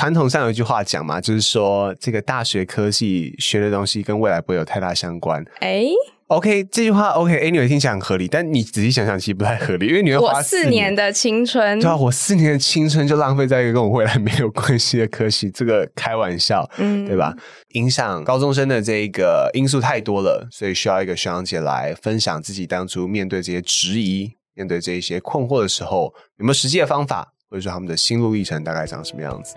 传统上有一句话讲嘛，就是说这个大学科系学的东西跟未来不会有太大相关。哎，OK，这句话 OK，Anyway、听起来很合理，但你仔细想想，其实不太合理，因为你会我花四年的青春，对啊，我四年的青春就浪费在一个跟我未来没有关系的科系，这个开玩笑，嗯对吧？影响高中生的这个因素太多了，所以需要一个学长姐来分享自己当初面对这些质疑、面对这一些困惑的时候，有没有实际的方法，或者说他们的心路历程大概长什么样子？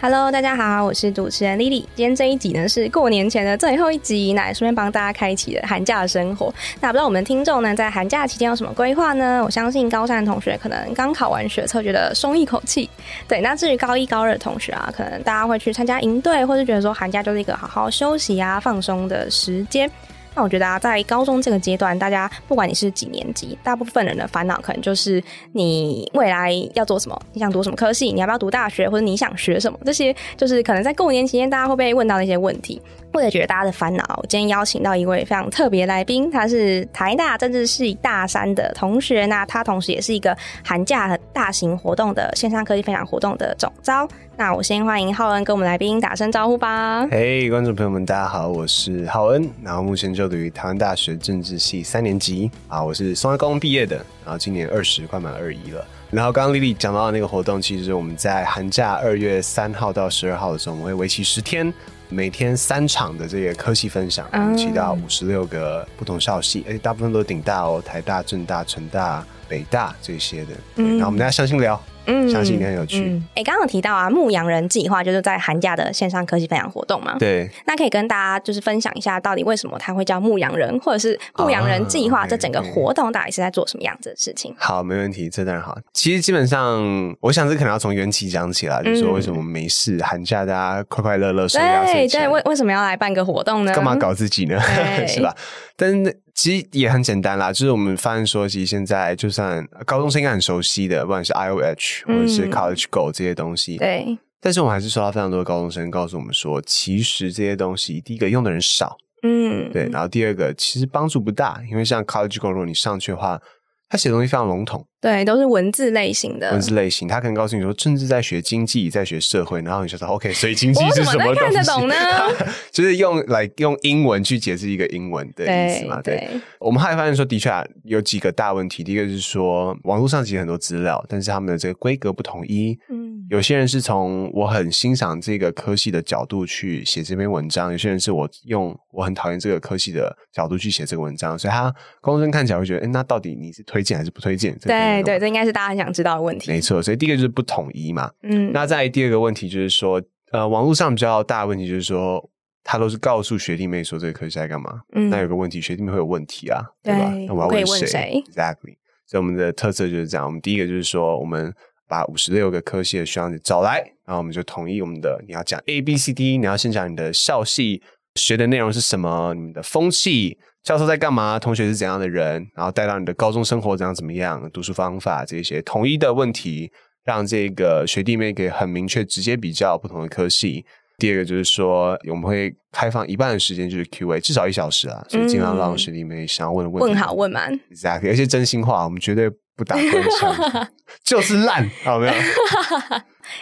Hello，大家好，我是主持人 Lily。今天这一集呢是过年前的最后一集，那也顺便帮大家开启了寒假的生活。那不知道我们的听众呢在寒假期间有什么规划呢？我相信高三的同学可能刚考完学测，觉得松一口气。对，那至于高一高二的同学啊，可能大家会去参加营队，或是觉得说寒假就是一个好好休息啊、放松的时间。那我觉得啊，在高中这个阶段，大家不管你是几年级，大部分人的烦恼可能就是你未来要做什么，你想读什么科系，你要不要读大学，或者你想学什么，这些就是可能在过年期间大家会被问到的一些问题。或者觉得大家的烦恼，我今天邀请到一位非常特别来宾，他是台大政治系大三的同学，那他同时也是一个寒假大型活动的线上科技分享活动的总招。那我先欢迎浩恩跟我们来宾打声招呼吧。嘿、观众朋友们，大家好，我是浩恩，然后目前就读于台湾大学政治系三年级啊，我是松山高中毕业的，然后今年二十，快满二一了。然后刚刚丽丽讲到的那个活动，其实我们在寒假二月三号到十二号的时候，我们会为期十天，每天三场的这个科系分享，我们起到五十六个不同校系，而且大部分都是顶大哦，台大、政大、成大、北大这些的。对嗯。然后我们大家相信聊，嗯相信一定很有趣。嗯，哎、刚刚有提到啊，牧羊人计划就是在寒假的线上科技分享活动嘛。对，那可以跟大家就是分享一下，到底为什么它会叫牧羊人，或者是牧羊人计划啊这整个活动到底是在做什么样子的事情？好，没问题，这当然好。其实基本上，我想这可能要从缘起讲起啦，就是说为什么没事，寒假大家快快乐乐，收压岁钱对对，为为什么要来办个活动呢？干嘛搞自己呢？是吧？但是其实也很简单啦，就是我们发现说，其实现在就算高中生应该很熟悉的，不管是 I O H 或者是嗯 College Go 这些东西，对，但是我们还是收到非常多的高中生告诉我们说，其实这些东西，第一个用的人少，嗯，对，然后第二个其实帮助不大，因为像 College Go 如果你上去的话，它写的东西非常笼统。对，都是文字类型的。文字类型，他可能告诉你说政治在学经济，在学社会，然后你就说 OK，所以经济是什么怎么能看得东西？懂呢 就是用来用英文去解释一个英文的意思嘛？对。对，我们后来发现说，的确啊，有几个大问题。第一个是说，网络上其实很多资料，但是他们的这个规格不统一。嗯，有些人是从我很欣赏这个科系的角度去写这篇文章，有些人是我用我很讨厌这个科系的角度去写这个文章，所以他公众生看起来会觉得，哎，那到底你是推荐还是不推荐？这个可能对对，这应该是大家很想知道的问题。没错，所以第一个就是不统一嘛。嗯，那再第二个问题就是说，呃，网络上比较大的问题就是说，他都是告诉学弟妹说这个科系在干嘛。嗯那有个问题，学弟妹会有问题啊，对吧？那我要问问谁？Exactly。所以我们的特色就是这样。我们第一个就是说，我们把五十六个科系的学长姐找来，然后我们就统一我们的，你要讲 A B C D，你要先讲你的校系学的内容是什么，你们的风气。教授在干嘛？同学是怎样的人？然后带到你的高中生活怎样怎么样？读书方法这些统一的问题，让这个学弟妹可以很明确直接比较不同的科系。第二个就是说，我们会开放一半的时间就是 Q&A，至少一小时啊，所以尽量让学弟妹想要问的问题问好问满。，exactly，而且真心话，我们绝对不打官腔，就是烂，好没有？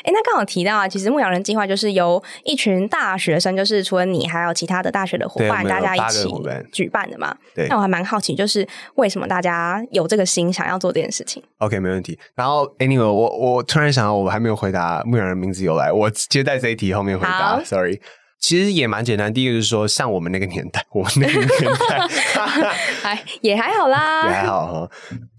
哎，那刚好提到啊，其实牧羊人计划就是由一群大学生，就是除了你，还有其他的大学的伙伴，大家一起举办的嘛。对那我还蛮好奇，就是为什么大家有这个心想要做这件事情？OK，没问题。然后，anyway，我我突然想到，我还没有回答牧羊人名字由来，我接在这一题后面回答，sorry。其实也蛮简单，第一个就是说，像我们那个年代，我们那个年代，还也还好啦，也还好哈。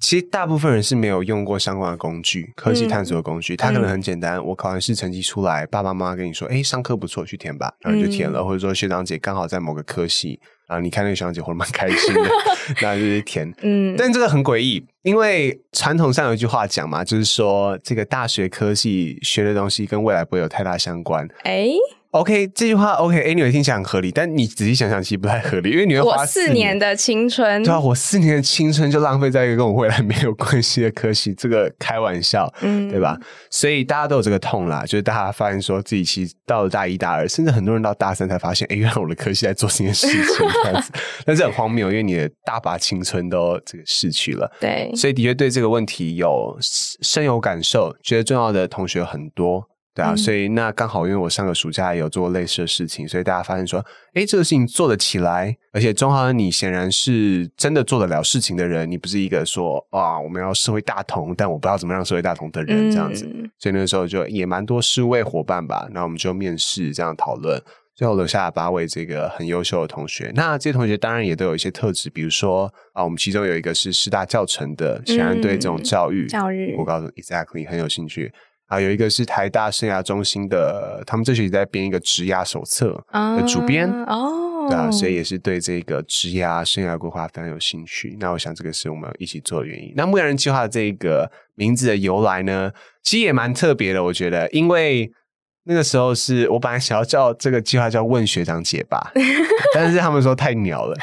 其实大部分人是没有用过相关的工具，科技探索的工具。它可能很简单，我考完试成绩出来，爸爸妈妈跟你说，哎，上课不错，去填吧，然后就填了。或者说学长姐刚好在某个科系，然后你看那个学长姐活得蛮开心的，那就是填。嗯，但这个很诡异，因为传统上有一句话讲嘛，就是说这个大学科系学的东西跟未来不会有太大相关。哎，OK，这句话 OK，Anyway 听起来很合理，但你仔细想想，其实不太合理，因为你会花四年年的青春，对啊，我四年的青春就浪费在一个跟我未来没有关系的科系，这个开玩笑，嗯对吧？所以大家都有这个痛啦，就是大家发现说自己其实到了大一、大二，甚至很多人到大三才发现，哎，原来我的科系在做这件事情，这样子，但是很荒谬，因为你的大把青春都这个逝去了。对，所以的确对这个问题有深有感受，觉得重要的同学很多，对啊，嗯。所以那刚好因为我上个暑假也有做过类似的事情，所以大家发现说，哎，这个事情做得起来，而且中豪你显然是真的做得了事情的人，你不是一个说啊我们要社会大同，但我不知道怎么让社会大同的人、这样子，嗯。所以那个时候就也蛮多十位伙伴吧，那我们就面试这样讨论。最后留下了八位这个很优秀的同学，那这些同学当然也都有一些特质，比如说啊，我们其中有一个是师大教程的，显然对这种嗯教育、教育。我告诉你 exactly 很有兴趣啊。有一个是台大生涯中心的，他们这学期在编一个职涯手册的主编。啊哦，对啊，所以也是对这个职涯生涯规划非常有兴趣。那我想这个是我们一起做的原因。那牧羊人计划这个名字的由来呢，其实也蛮特别的，我觉得，因为那个时候是我本来想要叫这个计划叫“问学长姐”吧”，但是他们说太鸟了。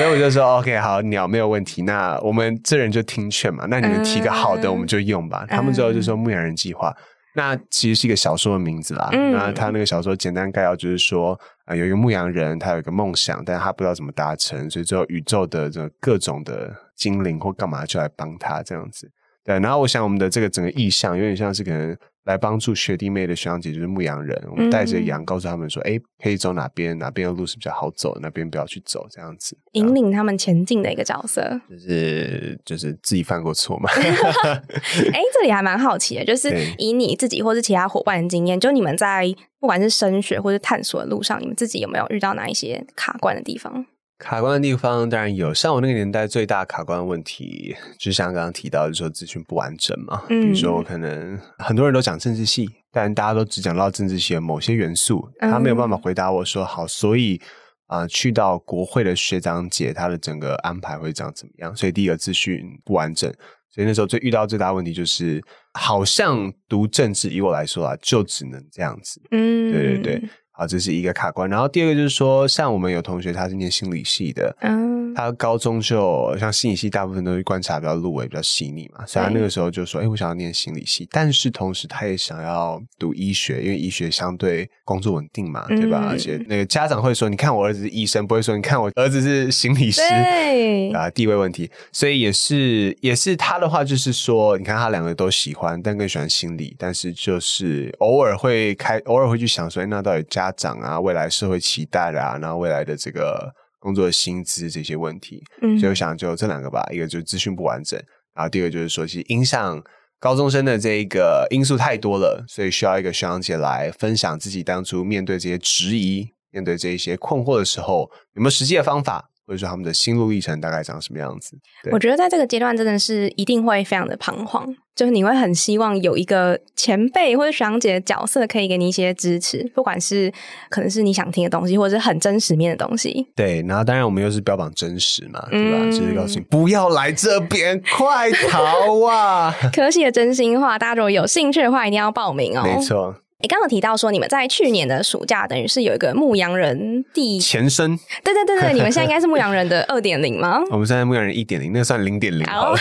所以我就说 OK，好，鸟没有问题。那我们这人就听劝嘛。那你们提个好的，嗯我们就用吧。他们之后就说“牧羊人计划”，那其实是一个小说的名字啦。嗯那他那个小说简单概要就是说，啊、有一个牧羊人，他有一个梦想，但是他不知道怎么达成，所以最后宇宙的这个各种的精灵或干嘛就来帮他这样子。对，然后我想我们的这个整个意象有点像是可能来帮助学弟妹的学长姐，就是牧羊人，我们带着羊，告诉他们说，哎、可以走哪边，哪边的路是比较好走，哪边不要去走，这样子。引领他们前进的一个角色。就是就是自己犯过错嘛。哎，这里还蛮好奇的，就是以你自己或是其他伙伴的经验，就你们在不管是升学或是探索的路上，你们自己有没有遇到哪一些卡关的地方？卡关的地方当然有，像我那个年代最大卡关的问题，就像刚刚提到，就是说资讯不完整嘛。嗯比如说，我可能很多人都讲政治系，但大家都只讲到政治系的某些元素，他没有办法回答我说好，所以啊、去到国会的学长姐，他的整个安排会长怎么样？所以第一个资讯不完整，所以那时候最遇到最大的问题就是，好像读政治，以我来说啊，就只能这样子。嗯，对对。对，好，这是一个卡关。然后第二个就是说，像我们有同学他是念心理系的，嗯，他高中就像心理系，大部分都是观察比较入微、比较细腻嘛，所以他那个时候就说：“哎、我想要念心理系，但是同时他也想要读医学，因为医学相对工作稳定嘛，对吧？嗯而且那个家长会说：‘你看我儿子是医生’，不会说‘你看我儿子是心理师’。对，啊，地位问题，所以也是也是他的话，就是说，你看他两个都喜欢，但更喜欢心理，但是就是偶尔会开，偶尔会去想说，哎那到底家长啊，未来社会期待啊，然后未来的这个工作的薪资这些问题，嗯。所以我想就这两个吧，一个就是资讯不完整，然后第二个就是说，其实影响高中生的这一个因素太多了，所以需要一个学长姐来分享自己当初面对这些质疑、面对这一些困惑的时候，有没有实际的方法，或者说他们的心路历程大概长什么样子？我觉得在这个阶段真的是一定会非常的彷徨，就是你会很希望有一个前辈或者学长姐的角色可以给你一些支持，不管是可能是你想听的东西，或者是很真实面的东西。对，然后当然我们又是标榜真实嘛，对吧？嗯就是告诉你不要来这边，快逃啊！科系的真心话，大家如果有兴趣的话，一定要报名哦。没错，你刚刚有提到说，你们在去年的暑假，等于是有一个牧羊人第，前身对对对对，你们现在应该是牧羊人的 二点零吗？我们现在牧羊人一点零，那个算零点零好了。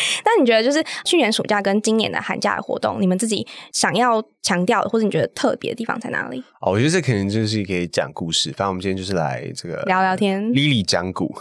那你觉得就是去年暑假跟今年的寒假的活动，你们自己想要强调的，或者你觉得特别的地方在哪里？哦，我觉得这可能就是可以讲故事。反正我们今天就是来这个聊聊天 Lily 讲古。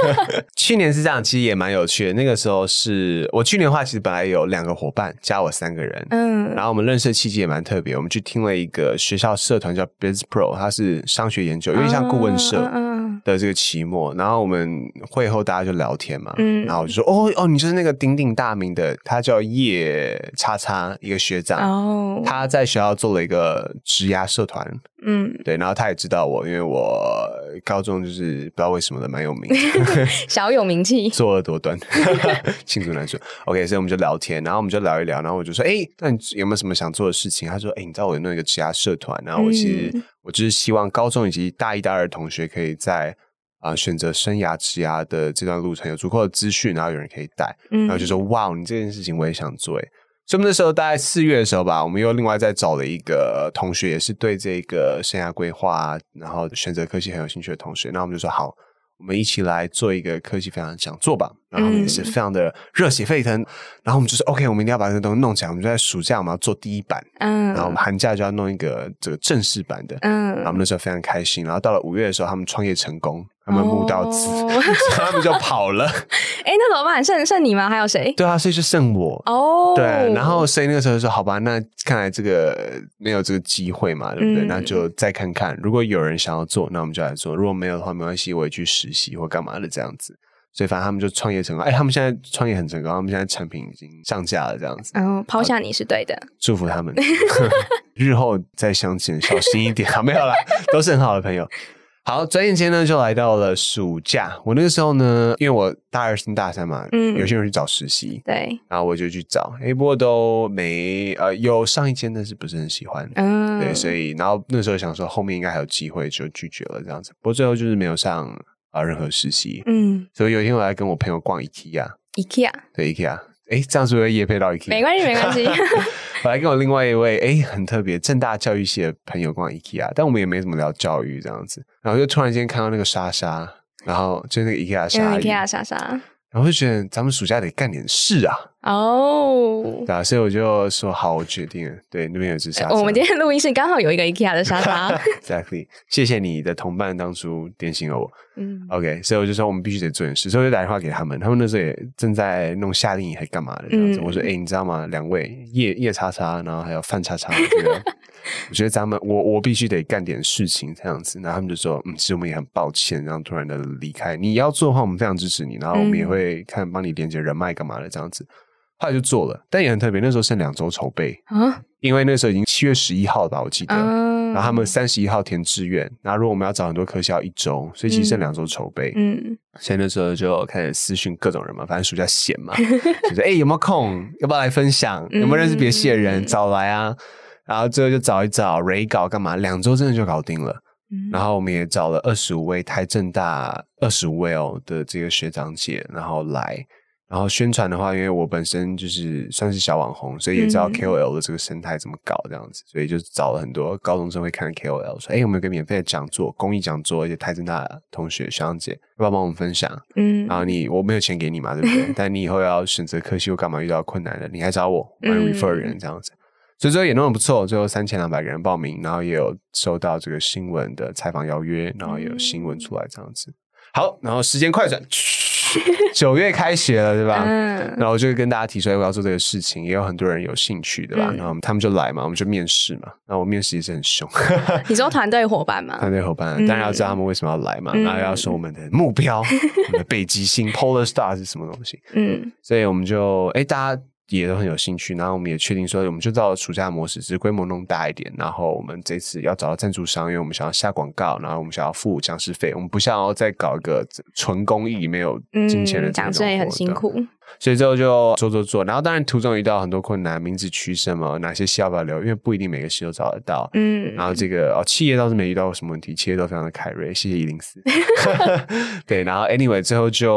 去年是这样，其实也蛮有趣的。那个时候是我去年的话，其实本来有两个伙伴，加我三个人。嗯然后我们认识的契机也蛮特别，我们去听了一个学校社团叫 Biz Pro，它是商学研究，有点像顾问社嗯嗯的这个期末。然后我们会后大家就聊天嘛，嗯。然后我就说哦哦，你就是那个鼎鼎大名的，他叫叶叉叉，一个学长，哦，他在学校做了一个职涯社团，嗯，对，然后他也知道我，因为我高中就是不知道为什么的蛮有名的，小有名气，作恶多端，罄竹难书。OK，所以我们就聊天，然后我们就聊一聊，然后我就说，哎，那你有没有什么想做的事情？他说，哎，你知道我有弄一个职涯社团，然后我其实、嗯我就是希望高中以及大一、大二的同学可以在啊、选择生涯职涯的这段路程有足够的资讯，然后有人可以带，嗯然后就说，哇，你这件事情我也想做，哎。所以我们那时候大概四月的时候吧，我们又另外再找了一个同学，也是对这个生涯规划，然后选择科系很有兴趣的同学。那我们就说好，我们一起来做一个科技分享讲座吧。然后他们也是非常的热血沸腾。然后我们就是 OK，我们一定要把这个东西弄起来。我们就在暑假我们要做第一版，嗯，然后我们寒假就要弄一个这个正式版的。嗯然后我们那时候非常开心。然后到了五月的时候，他们创业成功，他们募到资，哦他们就跑了。哎，那怎么办？剩剩你吗？还有谁？对啊，所以就剩我。哦，对，然后所以那个时候就说好吧，那看来这个没有这个机会嘛，对不对？嗯那就再看看，如果有人想要做，那我们就来做；如果没有的话，没关系，我也去实习或干嘛的这样子。所以反正他们就创业成功，哎，他们现在创业很成功，他们现在产品已经上架了，这样子，嗯，抛下你是对的。祝福他们。日后再相见，小心一点，好没有啦，都是很好的朋友。好，转眼间呢就来到了暑假。我那个时候呢，因为我大二升大三嘛，嗯有些人去找实习，对，然后我就去找，哎，不过都没呃有上一间，但是不是很喜欢。嗯，对，所以然后那时候想说后面应该还有机会，就拒绝了这样子。不过最后就是没有上啊、任何实习，嗯所以有一天我来跟我朋友逛 IKEA，，IKEA 对 IKEA，哎，这样是不是夜配到 IKEA？没关系，没关系。我来跟我另外一位哎很特别正大教育系的朋友逛 IKEA，但我们也没怎么聊教育这样子，然后就突然间看到那个莎莎，然后就是那个 IKEA 莎莎，IKEA 莎莎。然后就觉得咱们暑假得干点事啊，哦，对啊，所以我就说好，我决定了，对，那边有只沙发。我们今天录音室刚好有一个 IKEA 的沙发。exactly，谢谢你的同伴当初点醒了我。嗯 OK，所以我就说我们必须得做点事，所以我就打电话给他们，他们那时候也正在弄夏令营还干嘛的这样子。嗯我说，哎、你知道吗？两位叶叶叉叉，然后还有范叉叉，这个我觉得咱们我我必须得干点事情这样子。然后他们就说，嗯，其实我们也很抱歉，然后突然的离开。你要做的话，我们非常支持你，然后我们也嗯会看帮你连接人脉干嘛的这样子。后来就做了，但也很特别，那时候剩两周筹备，啊，因为那时候已经七月十一号了吧，我记得。嗯，然后他们三十一号填志愿，然后如果我们要找很多科校一周，所以其实剩两周筹备。嗯所以那时候就开始私讯各种人嘛，反正暑假闲嘛，就是哎、诶有没有空，要不要来分享？有没有认识别系的人，嗯找来啊。然后最后就找一找 re 稿干嘛，两周真的就搞定了。嗯然后我们也找了二十五位台政大二十五位哦的这个学长姐，然后来。然后宣传的话，因为我本身就是算是小网红，所以也知道嗯 KOL 的这个生态怎么搞这样子，所以就找了很多高中生会看的 KOL，说：“哎，我们有个免费的讲座，公益讲座，而且台政大的同学学长姐要不要帮我们分享？嗯然后你我没有钱给你嘛，对不对？但你以后要选择科系或干嘛遇到困难了，你还找我，我 refer 人这样子。所以最后也弄得不错，最后三千两百个人报名，然后也有收到这个新闻的采访邀约，然后也有新闻出来这样子。好，然后时间快转，九月开学了，对吧？嗯然后我就跟大家提出来我要做这个事情，也有很多人有兴趣，对吧？嗯然后他们就来嘛，我们就面试嘛。然后我面试也是很凶，你说团队伙伴吗？团队伙伴嗯当然要知道他们为什么要来嘛，嗯然后要说我们的目标，我们的北极星 Polar Star 是什么东西。嗯所以我们就哎，大家也都很有兴趣，然后我们也确定说，我们就照暑假模式，只是规模弄大一点。然后我们这次要找到赞助商，因为我们想要下广告，然后我们想要付讲师费，我们不想要再搞一个纯公益没有金钱的讲师也很辛苦。所以最后就做做做，然后当然途中遇到很多困难，名字取什么，哪些戏要不要留，因为不一定每个系都找得到。嗯，然后这个哦，企业倒是没遇到什么问题，企业都非常的凯瑞，谢谢一零四。对，然后 anyway 最后就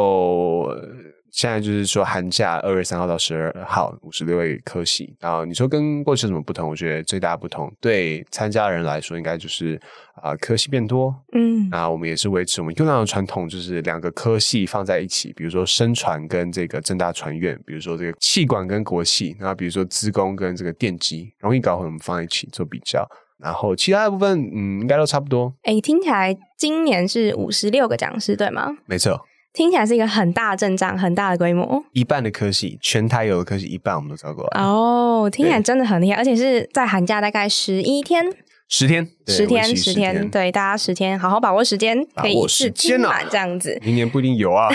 呃现在就是说寒假二月三号到十二号五十六位科系，然后你说跟过去有什么不同？我觉得最大的不同对参加的人来说，应该就是啊、科系变多，嗯那我们也是维持我们优良的传统，就是两个科系放在一起，比如说声传跟这个正大传院，比如说这个气管跟国系，然后比如说资工跟这个电机，容易搞混，我们放在一起做比较。然后其他的部分，嗯，应该都差不多。哎，听起来今年是五十六个讲师，对吗？没错，听起来是一个很大的阵仗，很大的规模。一半的科系，全台有的科系一半我们都招过来，哦，听起来真的很厉害，而且是在寒假大概十一天，十天，十天，十天，对，大家十天，好好把握时间，可以一次时间啊听满这样子。明年不一定有啊，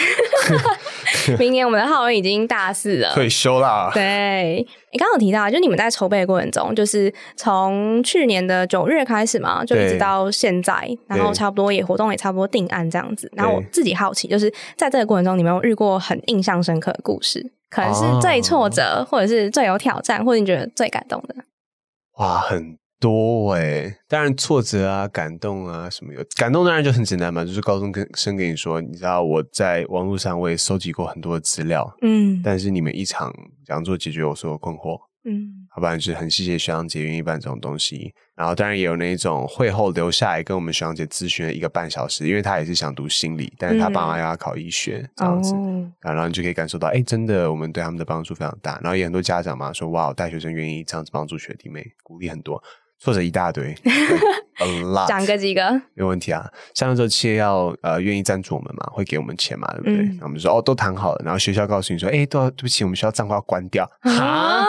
明年我们的浩文已经大四了，退休啦。对，你刚刚有提到，就你们在筹备的过程中，就是从去年的九月开始嘛，就一直到现在，然后差不多也活动也差不多定案这样子。然后我自己好奇，就是在这个过程中，你们有遇过很印象深刻的故事？可能是最挫折，或者是最有挑战，或者你觉得最感动的？哇，很多哎、当然挫折啊、感动啊什么有，感动当然就很简单嘛，就是高中跟生跟你说，你知道我在网络上我也收集过很多的资料，嗯但是你们一场讲座解决我所有困惑，嗯，好吧就是很谢谢学长姐愿意办这种东西。然后当然也有那一种会后留下来跟我们学长姐咨询了一个半小时，因为他也是想读心理，但是他爸妈要他考医学这样子，哦，啊然后你就可以感受到，哎，真的我们对他们的帮助非常大。然后也很多家长嘛说，哇，大学生愿意这样子帮助学弟妹，鼓励很多，挫折一大堆，a lot，讲个几个，没有问题啊。像那时候企业要呃愿意赞助我们嘛，会给我们钱嘛，对不对？嗯然后我们就说哦都谈好了，然后学校告诉你说，哎，对对不起，我们学校账号要关掉 啊哈，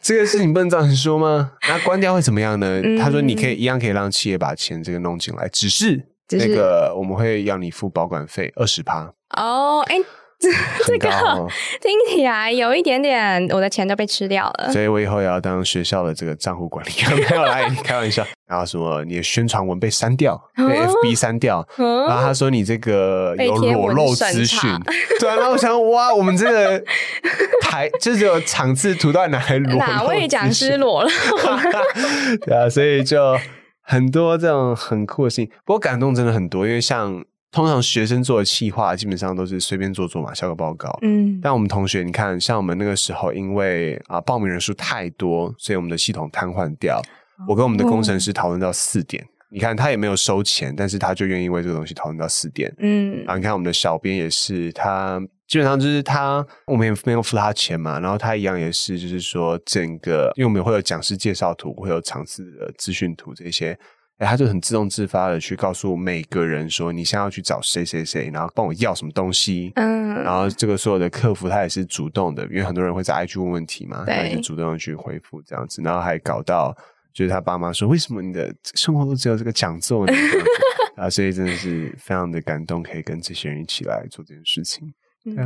这个事情不能这样说吗？那关掉会怎么样呢？嗯他说你可以一样可以让企业把钱这个弄进来，只是只是那个我们会要你付保管费二十趴，哦，哎，这个哦。听起来有一点点，我的钱都被吃掉了。所以我以后也要当学校的这个账户管理员，没有来开玩笑。然后什么你的宣传文被删掉，被哦 FB 删掉，然后嗯，他说你这个有裸露审资讯，对啊。然后我想，哇，我们这个台就是有场次图到哪里裸露哪位讲师裸了？对啊，所以就很多这种很酷的事情。不过感动真的很多，因为像通常学生做的企划，基本上都是随便做做嘛，交个报告。嗯，但我们同学，你看，像我们那个时候，因为啊、报名人数太多，所以我们的系统瘫痪掉。我跟我们的工程师讨论到四点，你看他也没有收钱，但是他就愿意为这个东西讨论到四点。嗯然后你看我们的小编也是，他基本上就是他，我们也没有付他钱嘛，然后他一样也是，就是说整个，因为我们会有讲师介绍图，会有场次的资讯图这些。哎，他就很自动自发的去告诉每个人说，你现在要去找谁谁谁，然后帮我要什么东西，嗯，然后这个所有的客服他也是主动的，因为很多人会在 IG 问问题嘛，对他也是主动的去回复这样子，然后还搞到就是他爸妈说，为什么你的生活都只有这个讲座呢？啊，所以真的是非常的感动，可以跟这些人一起来做这件事情。嗯，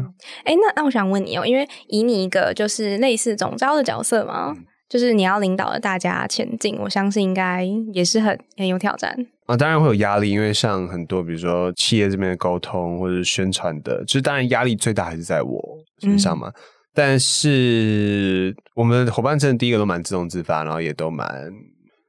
哎、那那我想问你哦，因为以你一个就是类似总招的角色嘛，嗯就是你要领导着大家前进，我相信应该也是很很有挑战。啊，当然会有压力，因为像很多比如说企业这边的沟通或者是宣传的，就是当然压力最大还是在我身上嘛。但是我们的伙伴真的第一个都蛮自动自发，然后也都蛮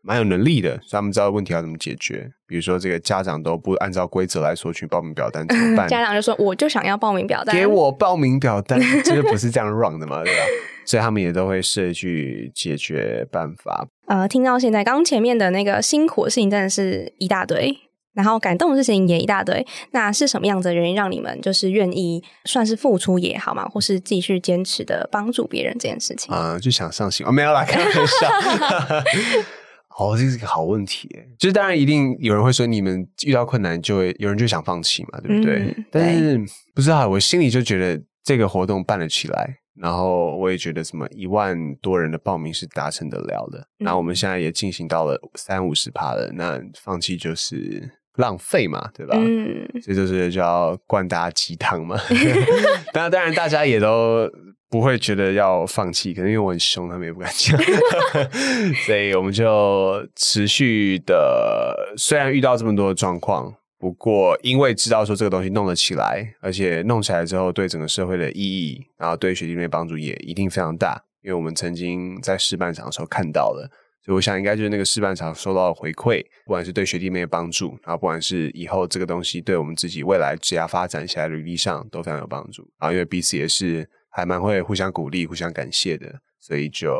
蛮有能力的，所以他们知道问题要怎么解决。比如说这个家长都不按照规则来索取报名表单怎么办？家长就说：“我就想要报名表单，给我报名表单，这个不是这样 run 的嘛，对吧？所以他们也都会设去解决办法。呃，听到现在，刚前面的那个辛苦的事情真的是一大堆，然后感动的事情也一大堆。那是什么样子的原因让你们就是愿意算是付出也好嘛，或是继续坚持的帮助别人这件事情？啊、就想上心哦，没有啦，开玩笑。哦，这是个好问题耶，就是当然一定有人会说，你们遇到困难就会有人就想放弃嘛，对不对？嗯但是不知道，我心里就觉得这个活动办了起来，然后我也觉得什么一万多人的报名是达成得了的，嗯那我们现在也进行到了三五十趴了，那放弃就是浪费嘛，对吧？嗯，所以就是叫灌大家鸡汤嘛。当然，当然大家也都不会觉得要放弃，可能因为我很凶，他们也不敢讲。所以我们就持续的，虽然遇到这么多的状况，不过因为知道说这个东西弄得起来，而且弄起来之后对整个社会的意义，然后对学弟妹帮助也一定非常大。因为我们曾经在试办场的时候看到了。所以我想，应该就是那个试办场收到的回馈，不管是对学弟妹的帮助，然后不管是以后这个东西对我们自己未来职业发展下来履历上都非常有帮助。然后因为彼此也是还蛮会互相鼓励、互相感谢的，所以就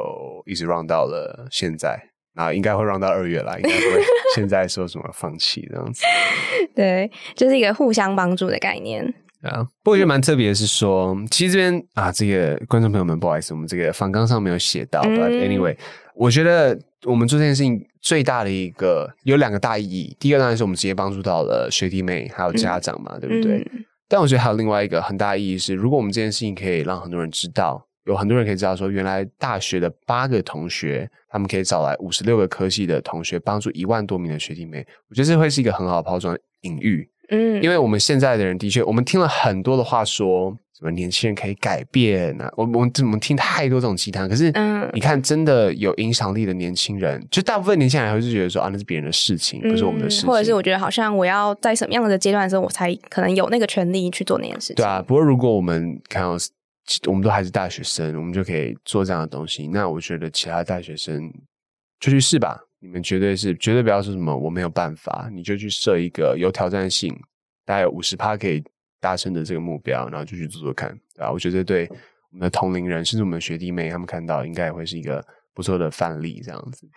一直 run 到了现在。然后应该会 run 到二月啦，应该不会 现在说什么放弃这样子。对，就是一个互相帮助的概念。啊，不过我觉得蛮特别的是说，其实这边啊，这个观众朋友们，不好意思，我们这个访纲上没有写到、嗯 b u t anyway，我觉得我们做这件事情最大的一个有两个大意义，第一个当然是我们直接帮助到了学弟妹还有家长嘛，对不对？嗯但我觉得还有另外一个很大意义是，如果我们这件事情可以让很多人知道，有很多人可以知道说，原来大学的八个同学，他们可以找来五十六个科系的同学，帮助一万多名的学弟妹，我觉得这会是一个很好的抛装隐喻。嗯，因为我们现在的人的确，我们听了很多的话说，什么年轻人可以改变啊，我我们我们听太多这种鸡汤。可是，嗯你看，真的有影响力的年轻人，就大部分年轻人还会是觉得说啊，那是别人的事情，不是我们的事情，嗯或者是我觉得好像我要在什么样的阶段的时候，我才可能有那个权利去做那件事情。对啊。不过，如果我们看到我们都还是大学生，我们就可以做这样的东西，那我觉得其他大学生就去试吧。你们绝对是绝对不要说什么我没有办法，你就去设一个有挑战性，大概有五十趴可以达成的这个目标，然后就去做做看，对吧？我觉得对我们的同龄人，甚至我们的学弟妹，他们看到应该也会是一个不错的范例，这样子。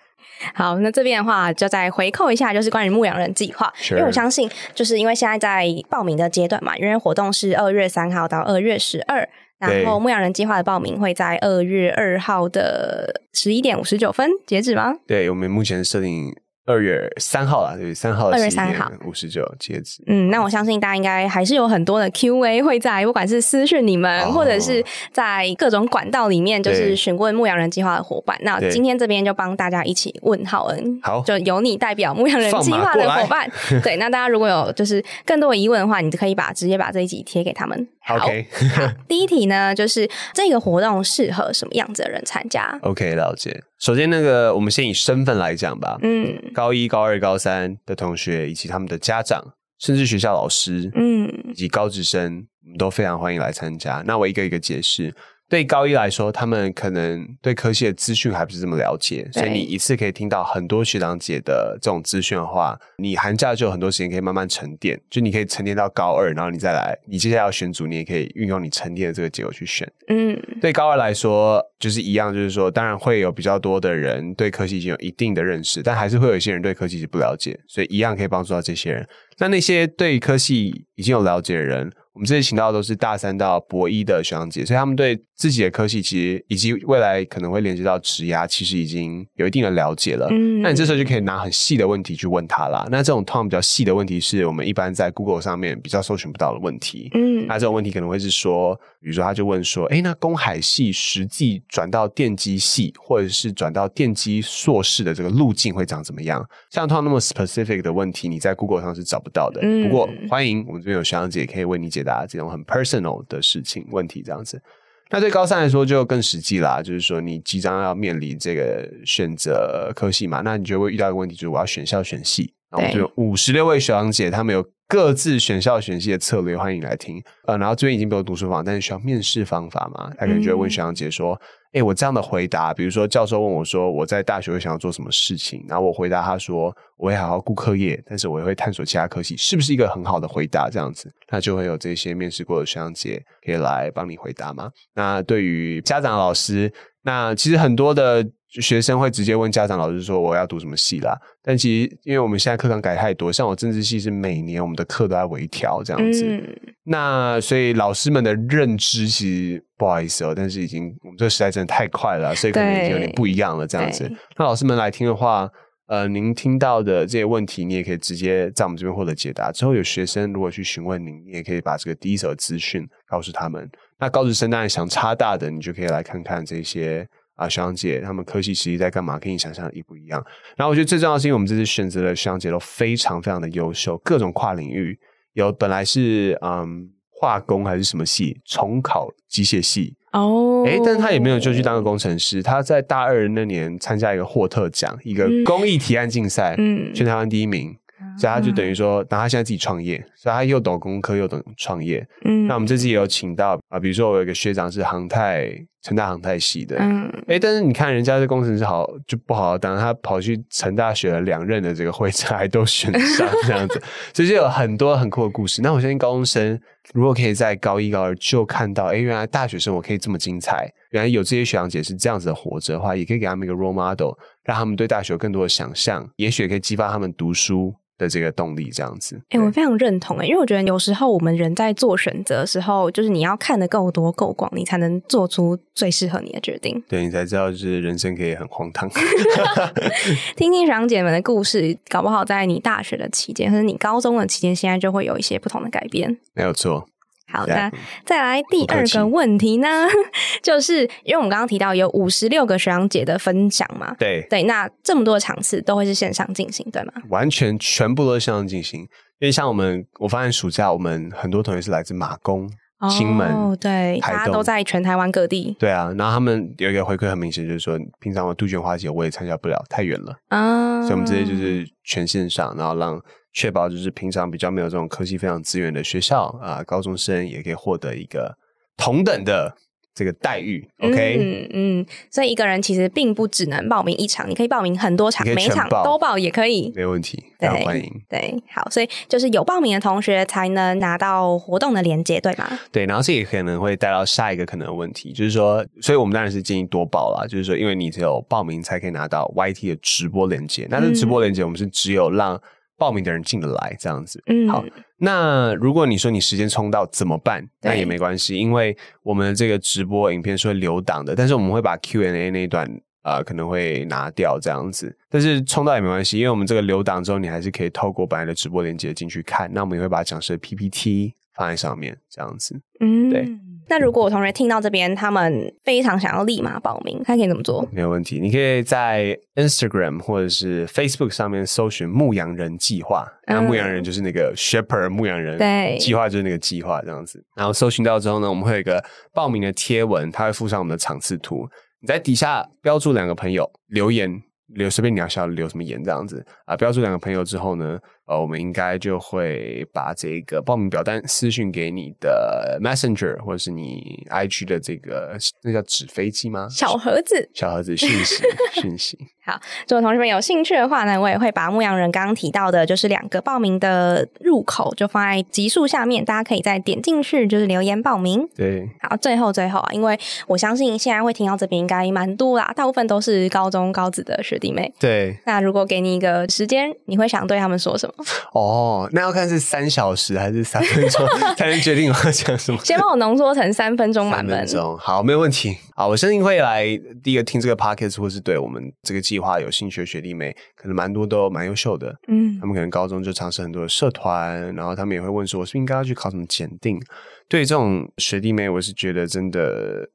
好，那这边的话就再回扣一下，就是关于牧羊人计划，因为我相信，就是因为现在在报名的阶段嘛，因为活动是二月三号到二月十二，然后牧羊人计划的报名会在二月二号的十一点五十九分截止吗？对，我们目前设定。二月三号啦，对，三号二月三号五十九截止。嗯，那我相信大家应该还是有很多的 Q&A 会在，不管是私讯你们，或者是在各种管道里面，就是询问牧羊人计划的伙伴。那今天这边就帮大家一起问浩恩，好，就由你代表牧羊人计划的伙伴。对，那大家如果有就是更多的疑问的话，你就可以把直接把这一集贴给他们。OK，好，第一题呢，就是这个活动适合什么样子的人参加？OK，了解。首先，那个我们先以身份来讲吧。嗯，高一、高二、高三的同学，以及他们的家长，甚至学校老师，嗯，以及高职生，我们都非常欢迎来参加。那我一个一个解释。对高一来说，他们可能对科系的资讯还不是这么了解，所以你一次可以听到很多学长姐的这种资讯的话，你寒假就有很多时间可以慢慢沉淀，就你可以沉淀到高二，然后你再来，你接下来要选组，你也可以运用你沉淀的这个结果去选。嗯，对高二来说就是一样，就是说，当然会有比较多的人对科系已经有一定的认识，但还是会有一些人对科系是不了解，所以一样可以帮助到这些人。那那些对科系已经有了解的人。我们这次请到的都是大三到博一的学长姐，所以他们对自己的科系其实以及未来可能会连接到职涯，其实已经有一定的了解了。嗯，那你这时候就可以拿很细的问题去问他啦。那这种通常比较细的问题，是我们一般在 Google 上面比较搜寻不到的问题。嗯，那这种问题可能会是说，比如说他就问说，哎，那公海系实际转到电机系，或者是转到电机硕士的这个路径会长怎么样？像通常那么 specific 的问题，你在 Google 上是找不到的。不过欢迎我们这边有学长姐可以为你解。答这种很 personal 的事情问题，这样子，那对高三来说就更实际啦。就是说，你即将要面临这个选择科系嘛，那你就会遇到一个问题，就是我要选校选系。然后就五十六位学长姐，他们有各自选校选系的策略，欢迎来听。呃，然后这边已经没有读书房，但是需要面试方法嘛？他可能就会问学长姐说。哎，我这样的回答，比如说教授问我说我在大学会想要做什么事情，然后我回答他说我会好好顾课业，但是我也会探索其他科系，是不是一个很好的回答？这样子，那就会有这些面试过的学长姐可以来帮你回答吗。那对于家长老师，那其实很多的。学生会直接问家长老师说我要读什么系啦，但其实因为我们现在课纲改太多，像我政治系是每年我们的课都在微调这样子，那所以老师们的认知其实不好意思哦，但是已经我们这个时代真的太快了，所以可能已经有点不一样了这样子。那老师们来听的话，呃，您听到的这些问题，你也可以直接在我们这边获得解答。之后有学生如果去询问您，你也可以把这个第一手资讯告诉他们。那高职生当然想差大的，你就可以来看看这些。啊，学长姐他们科系实际在干嘛？跟你想象的一不一样。然后我觉得最重要是因为我们这次选择的学长姐都非常非常的优秀，各种跨领域有本来是嗯化工还是什么系，重考机械系哦，哎，但是他也没有就去当个工程师，他在大二那年参加一个霍特奖，一个公益提案竞赛，嗯，全台湾第一名。所以他就等于说，那他现在自己创业，所以他又懂工科又懂创业。嗯，那我们这次也有请到啊，比如说我有一个学长是航太成大航太系的，嗯，哎，但是你看人家这工程师好就不好当，他跑去成大学了两任的这个会长还都选上这样子，所以就有很多很酷的故事。那我相信高中生如果可以在高一高二就看到，哎，原来大学生活可以这么精彩，原来有这些学长姐是这样子的活着的话，也可以给他们一个 role model，让他们对大学有更多的想象，也许可以激发他们读书。的这个动力，这样子，哎，我非常认同哎，因为我觉得有时候我们人在做选择的时候，就是你要看的够多、够广，你才能做出最适合你的决定。对你才知道，就是人生可以很荒唐。听听长姐们的故事，搞不好在你大学的期间，或者你高中的期间，现在就会有一些不同的改变。没有错。好的，再来第二个问题呢，就是因为我们刚刚提到有五十六个学长姐的分享嘛，对。对，那这么多场次都会是线上进行，对吗？完全全部都是线上进行，因为像我们，我发现暑假我们很多同学是来自马公、金门，对，大家都在全台湾各地，对啊，然后他们有一个回馈很明显，就是说平常我杜鹃花节我也参加不了，太远了啊，所以我们直接就是全线上，然后让。确保就是平常比较没有这种科技非常资源的学校啊，高中生也可以获得一个同等的这个待遇。OK，嗯嗯，所以一个人其实并不只能报名一场，你可以报名很多场，每一场都报也可以。没有问题，非常对欢迎。对，好，所以就是有报名的同学才能拿到活动的链接，对吗？对，然后这也可能会带到下一个可能的问题，就是说，所以我们当然是建议多报啦，就是说，因为你只有报名才可以拿到 YT 的直播链接，那这直播链接我们是只有让报名的人进得来这样子。嗯，好，那如果你说你时间冲到怎么办？那也没关系，因为我们的这个直播影片是会留档的，但是我们会把 Q&A 那一段呃可能会拿掉这样子，但是冲到也没关系，因为我们这个留档之后，你还是可以透过本来的直播链接进去看。那我们也会把讲师的 PPT 放在上面，这样子。嗯，对。那如果我同学听到这边，他们非常想要立马报名，他可以怎么做？没有问题，你可以在 Instagram 或者是 Facebook 上面搜寻“牧羊人计划”，那牧羊人就是那个 shepherd 牧羊人，对计划就是那个计划这样子。然后搜寻到之后呢，我们会有一个报名的贴文，它会附上我们的场次图，你在底下标注两个朋友留言。留随便你要想留什么言这样子啊，标注两个朋友之后呢，呃，我们应该就会把这个报名表单私信给你的 Messenger 或者是你 IG 的这个那叫纸飞机吗？小盒子。小盒子讯息 讯息，好如果同学们有兴趣的话呢，我也会把牧羊人刚刚提到的，就是两个报名的入口，就放在集数下面，大家可以再点进去，就是留言报名。对，好，最后最后啊，因为我相信现在会听到这边应该蛮多啦，大部分都是高中高职的学弟妹。对，那如果给你一个时间，你会想对他们说什么？哦，那要看是三小时还是三分钟才能决定我要讲什么。先帮我浓缩成三分钟版本三分。钟，好，没有问题。好，我相信会来第一个听这个 podcast 或是对我们这个计划有兴趣的学弟妹，可能蛮多都蛮优秀的。嗯他们可能高中就尝试很多的社团，然后他们也会问说，我是不是应该要去考什么检定？对于这种学弟妹，我是觉得真的。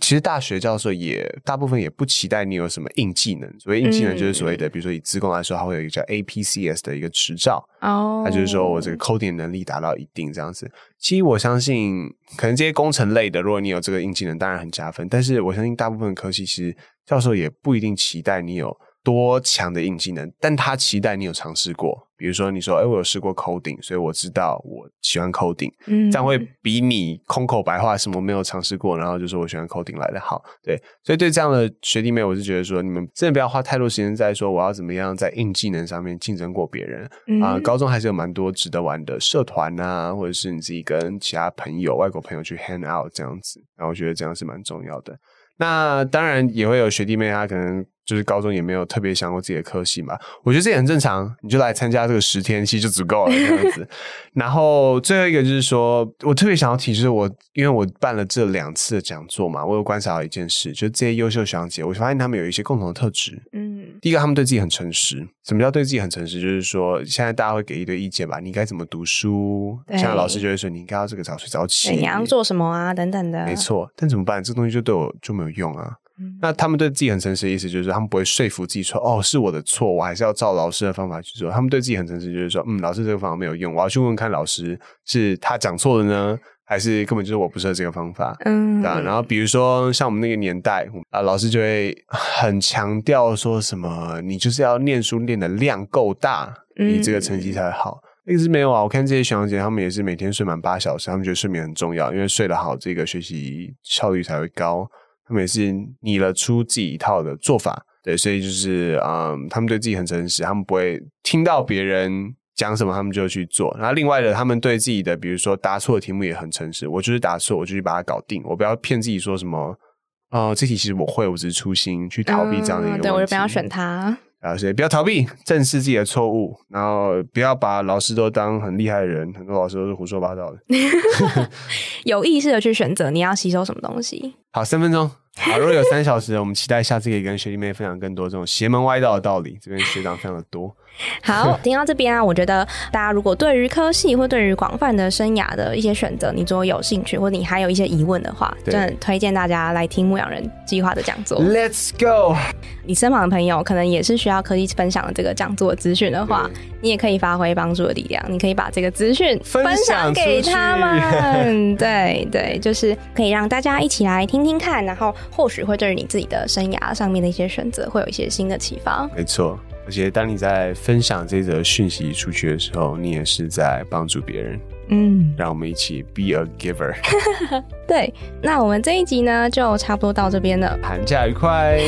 其实大学教授也大部分也不期待你有什么硬技能，所谓硬技能就是所谓的，比如说以资工来说，它会有一个叫 APCS 的一个执照，哦，它就是说我这个 coding 能力达到一定这样子。其实我相信，可能这些工程类的，如果你有这个硬技能，当然很加分。但是我相信大部分科系，其实教授也不一定期待你有多强的硬技能，但他期待你有尝试过。比如说，你说，哎，我有试过 coding，所以我知道我喜欢 coding，嗯这样会比你空口白话什么没有尝试过，然后就说我喜欢 coding 来的好。对，所以对这样的学弟妹，我是觉得说，你们真的不要花太多时间在说我要怎么样在硬技能上面竞争过别人。啊、嗯高中还是有蛮多值得玩的社团啊，或者是你自己跟其他朋友、外国朋友去 hang out 这样子，然后我觉得这样是蛮重要的。那当然也会有学弟妹，他可能就是高中也没有特别想过自己的科系嘛，我觉得这也很正常，你就来参加这个十天，其实就足够了这样子。然后最后一个就是说，我特别想要提，就是我因为我办了这两次的讲座嘛，我有观察到一件事，就是这些优秀学长姐，我发现他们有一些共同的特质，嗯第一个，他们对自己很诚实。什么叫对自己很诚实？就是说，现在大家会给一堆意见吧，你该怎么读书？对像老师就会说，你应该要这个早睡早起，你要做什么啊？等等的，没错。但怎么办？这东西就对我就没有用啊。嗯那他们对自己很诚实的意思，就是他们不会说服自己说，哦，是我的错，我还是要照老师的方法去做。他们对自己很诚实，就是说，嗯，老师这个方法没有用，我要去问问看老师是他讲错了呢，还是根本就是我不适合这个方法。嗯，对啊，然后比如说像我们那个年代啊，老师就会很强调说什么，你就是要念书念的量够大，你这个成绩才好。一直没有啊，我看这些学长姐他们也是每天睡满八小时，他们觉得睡眠很重要，因为睡得好，这个学习效率才会高。他们也是拟了出自己一套的做法，对，所以就是嗯，他们对自己很诚实，他们不会听到别人讲什么，他们就去做。然后另外的，他们对自己的，比如说答错的题目也很诚实，我就是答错，我就去把它搞定，我不要骗自己说什么。哦、这题其实我会，我只是粗心去逃避这样的一个问题。嗯对我就不要选它。啊，所以不要逃避，正视自己的错误，然后不要把老师都当很厉害的人，很多老师都是胡说八道的。有意识的去选择你要吸收什么东西。好，三分钟。好，如果有三小时，我们期待下次可以跟学弟妹分享更多这种邪门歪道的道理。这边学长非常的多。好，听到这边啊，我觉得大家如果对于科系或对于广泛的生涯的一些选择，你如果有兴趣，或者你还有一些疑问的话，对真的推荐大家来听牧羊人计划的讲座。Let's go。你身旁的朋友可能也是需要科技分享的这个讲座资讯的话，你也可以发挥帮助的力量，你可以把这个资讯分享享给他们。对对，就是可以让大家一起来听听看，然后或许会对于你自己的生涯上面的一些选择会有一些新的启发。没错，而且当你在分享这则讯息出去的时候，你也是在帮助别人。嗯，让我们一起 be a giver。对，那我们这一集呢就差不多到这边了。寒假愉快。